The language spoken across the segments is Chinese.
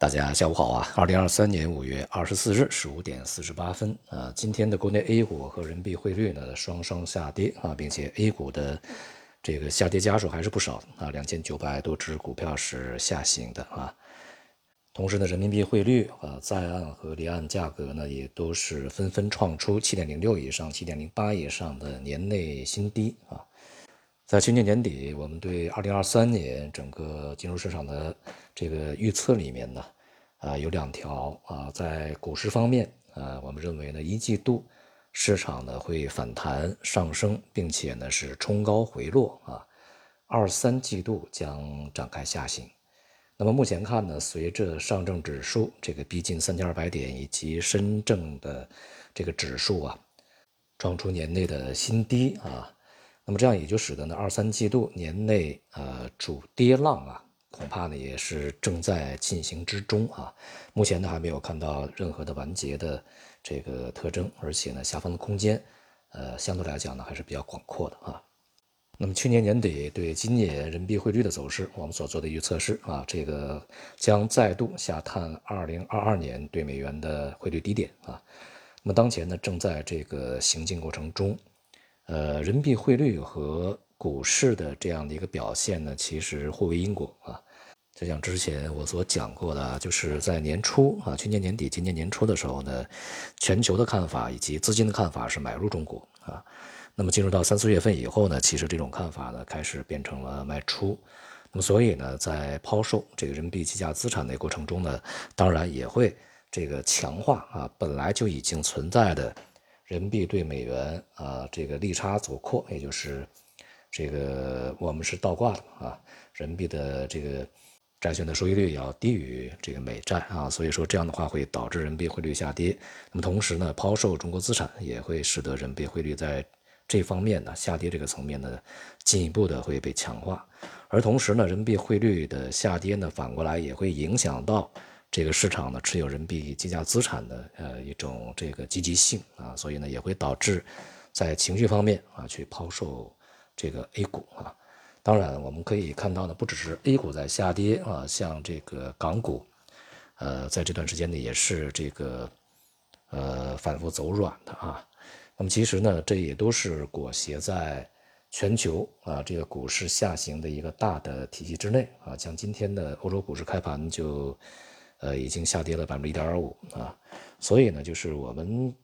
大家下午好啊！二零二三年五月二十四日十五点四十八分啊，今天的国内 A 股和人民币汇率呢双双下跌啊，并且 A 股的这个下跌家数还是不少啊，两千九百多只股票是下行的啊。同时呢，人民币汇率啊，在岸和离岸价格呢也都是纷纷创出七点零六以上、七点零八以上的年内新低啊。在去年年底，我们对二零二三年整个金融市场的这个预测里面呢，啊有两条啊，在股市方面啊，我们认为呢一季度市场呢会反弹上升，并且呢是冲高回落啊，二三季度将展开下行。那么目前看呢，随着上证指数这个逼近三千二百点，以及深证的这个指数啊，创出年内的新低啊。那么这样也就使得呢，二三季度年内呃主跌浪啊，恐怕呢也是正在进行之中啊。目前呢还没有看到任何的完结的这个特征，而且呢下方的空间呃相对来讲呢还是比较广阔的啊。那么去年年底对今年人民币汇率的走势，我们所做的预测是啊，这个将再度下探二零二二年对美元的汇率低点啊。那么当前呢正在这个行进过程中。呃，人民币汇率和股市的这样的一个表现呢，其实互为因果啊。就像之前我所讲过的，就是在年初啊，去年年底、今年年初的时候呢，全球的看法以及资金的看法是买入中国啊。那么进入到三四月份以后呢，其实这种看法呢开始变成了卖出。那么所以呢，在抛售这个人民币计价资产的过程中呢，当然也会这个强化啊本来就已经存在的。人民币对美元啊，这个利差走扩，也就是这个我们是倒挂的啊，人民币的这个债券的收益率要低于这个美债啊，所以说这样的话会导致人民币汇率下跌。那么同时呢，抛售中国资产也会使得人民币汇率在这方面呢下跌这个层面呢进一步的会被强化，而同时呢，人民币汇率的下跌呢反过来也会影响到。这个市场呢，持有人民币计价资产的呃一种这个积极性啊，所以呢也会导致在情绪方面啊去抛售这个 A 股啊。当然，我们可以看到呢，不只是 A 股在下跌啊，像这个港股，呃，在这段时间呢也是这个呃反复走软的啊。那么其实呢，这也都是裹挟在全球啊这个股市下行的一个大的体系之内啊。像今天的欧洲股市开盘就。呃，已经下跌了百分之一点二五啊，所以呢，就是我们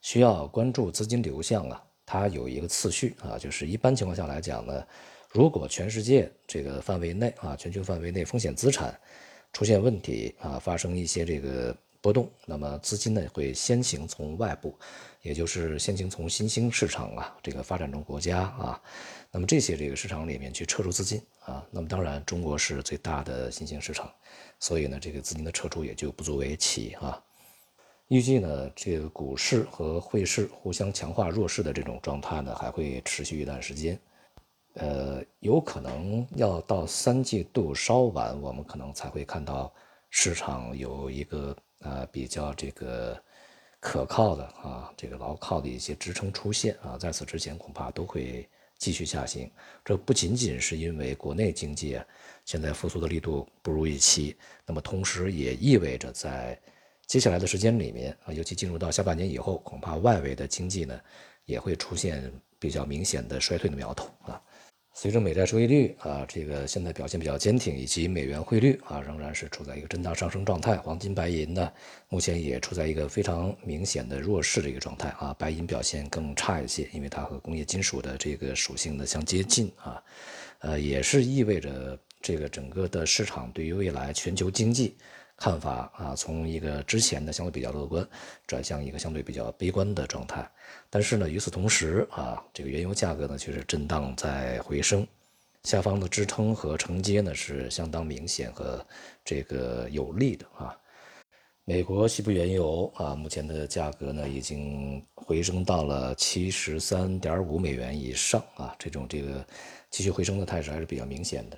需要关注资金流向啊，它有一个次序啊，就是一般情况下来讲呢，如果全世界这个范围内啊，全球范围内风险资产出现问题啊，发生一些这个波动，那么资金呢会先行从外部，也就是先行从新兴市场啊，这个发展中国家啊，那么这些这个市场里面去撤出资金啊，那么当然中国是最大的新兴市场。所以呢，这个资金的撤出也就不足为奇啊。预计呢，这个股市和汇市互相强化弱势的这种状态呢，还会持续一段时间。呃，有可能要到三季度稍晚，我们可能才会看到市场有一个呃比较这个可靠的啊，这个牢靠的一些支撑出现啊。在此之前，恐怕都会。继续下行，这不仅仅是因为国内经济现在复苏的力度不如预期，那么同时也意味着在接下来的时间里面啊，尤其进入到下半年以后，恐怕外围的经济呢也会出现比较明显的衰退的苗头啊。随着美债收益率啊，这个现在表现比较坚挺，以及美元汇率啊仍然是处在一个震荡上升状态，黄金、白银呢目前也处在一个非常明显的弱势的一个状态啊，白银表现更差一些，因为它和工业金属的这个属性呢相接近啊，呃，也是意味着这个整个的市场对于未来全球经济。看法啊，从一个之前的相对比较乐观，转向一个相对比较悲观的状态。但是呢，与此同时啊，这个原油价格呢却是震荡在回升，下方的支撑和承接呢是相当明显和这个有利的啊。美国西部原油啊，目前的价格呢已经回升到了七十三点五美元以上啊，这种这个继续回升的态势还是比较明显的。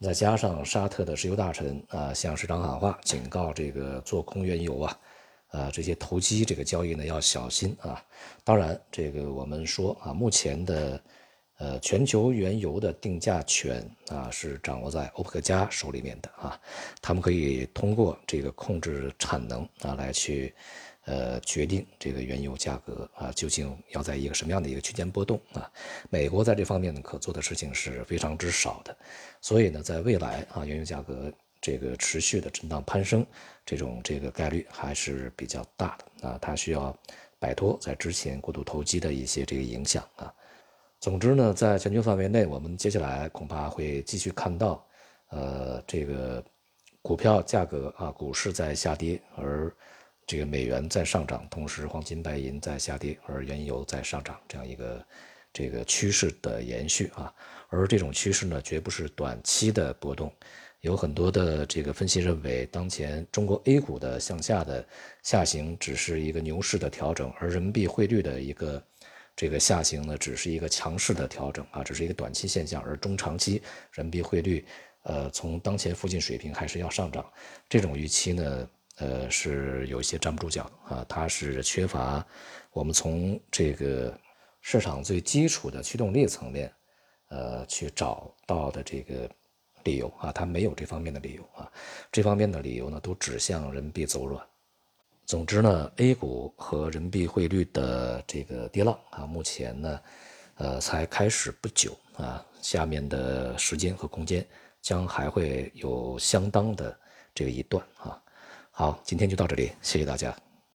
再加上沙特的石油大臣啊向市场喊话，警告这个做空原油啊，啊这些投机这个交易呢要小心啊。当然，这个我们说啊，目前的呃，全球原油的定价权啊是掌握在欧佩克加手里面的啊，他们可以通过这个控制产能啊来去呃决定这个原油价格啊究竟要在一个什么样的一个区间波动啊。美国在这方面呢可做的事情是非常之少的，所以呢，在未来啊原油价格这个持续的震荡攀升这种这个概率还是比较大的啊，它需要摆脱在之前过度投机的一些这个影响啊。总之呢，在全球范围内，我们接下来恐怕会继续看到，呃，这个股票价格啊，股市在下跌，而这个美元在上涨，同时黄金、白银在下跌，而原油在上涨，这样一个这个趋势的延续啊。而这种趋势呢，绝不是短期的波动，有很多的这个分析认为，当前中国 A 股的向下的下行只是一个牛市的调整，而人民币汇率的一个。这个下行呢，只是一个强势的调整啊，只是一个短期现象，而中长期人民币汇率，呃，从当前附近水平还是要上涨。这种预期呢，呃，是有一些站不住脚啊，它是缺乏我们从这个市场最基础的驱动力层面，呃，去找到的这个理由啊，它没有这方面的理由啊，这方面的理由呢，都指向人民币走软。总之呢，A 股和人民币汇率的这个跌浪啊，目前呢，呃，才开始不久啊，下面的时间和空间将还会有相当的这一段啊。好，今天就到这里，谢谢大家。